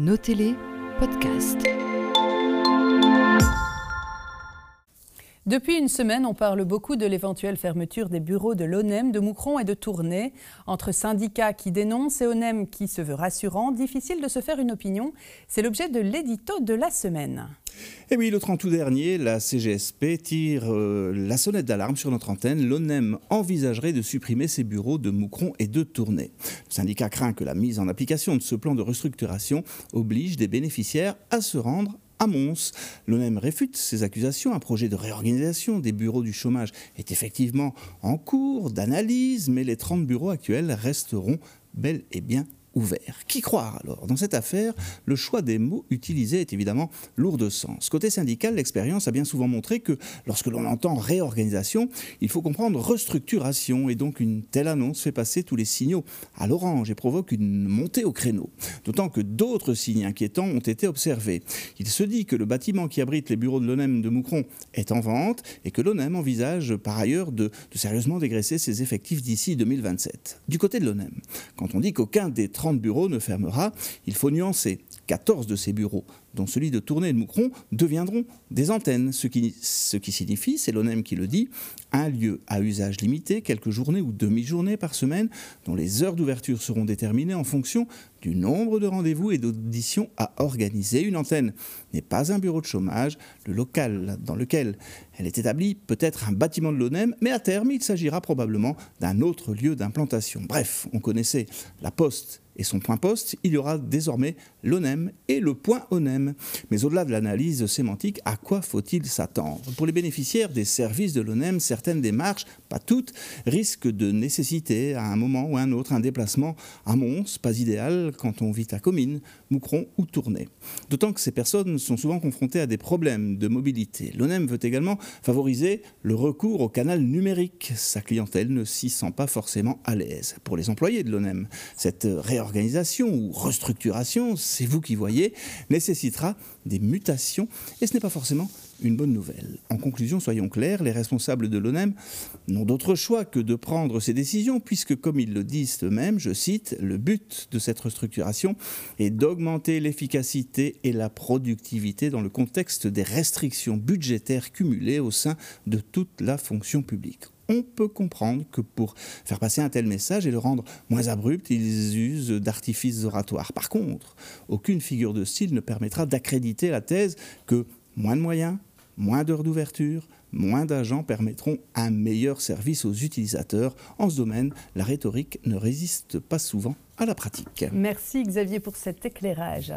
Notez-les, podcast. Depuis une semaine, on parle beaucoup de l'éventuelle fermeture des bureaux de l'ONEM de Moucron et de Tournai. Entre syndicats qui dénoncent et ONEM qui se veut rassurant, difficile de se faire une opinion. C'est l'objet de l'édito de la semaine. Et oui, le 30 août dernier, la CGSP tire euh, la sonnette d'alarme sur notre antenne. L'ONEM envisagerait de supprimer ses bureaux de Moucron et de Tournai. Le syndicat craint que la mise en application de ce plan de restructuration oblige des bénéficiaires à se rendre à Mons. L'ONEM réfute ces accusations. Un projet de réorganisation des bureaux du chômage est effectivement en cours d'analyse, mais les 30 bureaux actuels resteront bel et bien ouvert. Qui croire alors? Dans cette affaire, le choix des mots utilisés est évidemment lourd de sens. Côté syndical, l'expérience a bien souvent montré que lorsque l'on entend réorganisation, il faut comprendre restructuration et donc une telle annonce fait passer tous les signaux à l'orange et provoque une montée au créneau. D'autant que d'autres signes inquiétants ont été observés. Il se dit que le bâtiment qui abrite les bureaux de l'ONEM de Moucron est en vente et que l'ONEM envisage par ailleurs de, de sérieusement dégraisser ses effectifs d'ici 2027. Du côté de l'ONEM, quand on dit qu'aucun des 30 bureaux ne fermera, il faut nuancer. 14 de ces bureaux, dont celui de Tournai et de Moucron, deviendront des antennes, ce qui, signifie, c'est l'ONEM qui le dit, un lieu à usage limité, quelques journées ou demi-journées par semaine, dont les heures d'ouverture seront déterminées en fonction du nombre de rendez-vous et d'auditions à organiser. Une antenne n'est pas un bureau de chômage, le local dans lequel elle est établie peut être un bâtiment de l'ONEM, mais à terme, il s'agira probablement d'un autre lieu d'implantation. Bref, on connaissait la poste et son point poste, il y aura désormais l'ONEM et le point ONEM. Mais au-delà de l'analyse sémantique, à quoi faut-il s'attendre? Pour les bénéficiaires des services de l'ONEM, certaines démarches, pas toutes, risquent de nécessiter à un moment ou à un autre un déplacement à Mons, pas idéal quand on vit à Comines, Moucron ou Tournai. D'autant que ces personnes sont souvent confrontées à des problèmes de mobilité. L'ONEM veut également favoriser le recours au canal numérique. Sa clientèle ne s'y sent pas forcément à l'aise. Pour les employés de l'ONEM, cette réorganisation ou restructuration, c'est vous qui voyez, des mutations. Et ce n'est pas forcément une bonne nouvelle. En conclusion, soyons clairs, les responsables de l'ONEM n'ont d'autre choix que de prendre ces décisions puisque, comme ils le disent eux-mêmes, je cite, le but de cette restructuration est d'augmenter l'efficacité et la productivité dans le contexte des restrictions budgétaires cumulées au sein de toute la fonction publique on peut comprendre que pour faire passer un tel message et le rendre moins abrupt, ils usent d'artifices oratoires. Par contre, aucune figure de style ne permettra d'accréditer la thèse que moins de moyens, moins d'heures d'ouverture, moins d'agents permettront un meilleur service aux utilisateurs. En ce domaine, la rhétorique ne résiste pas souvent à la pratique. Merci Xavier pour cet éclairage.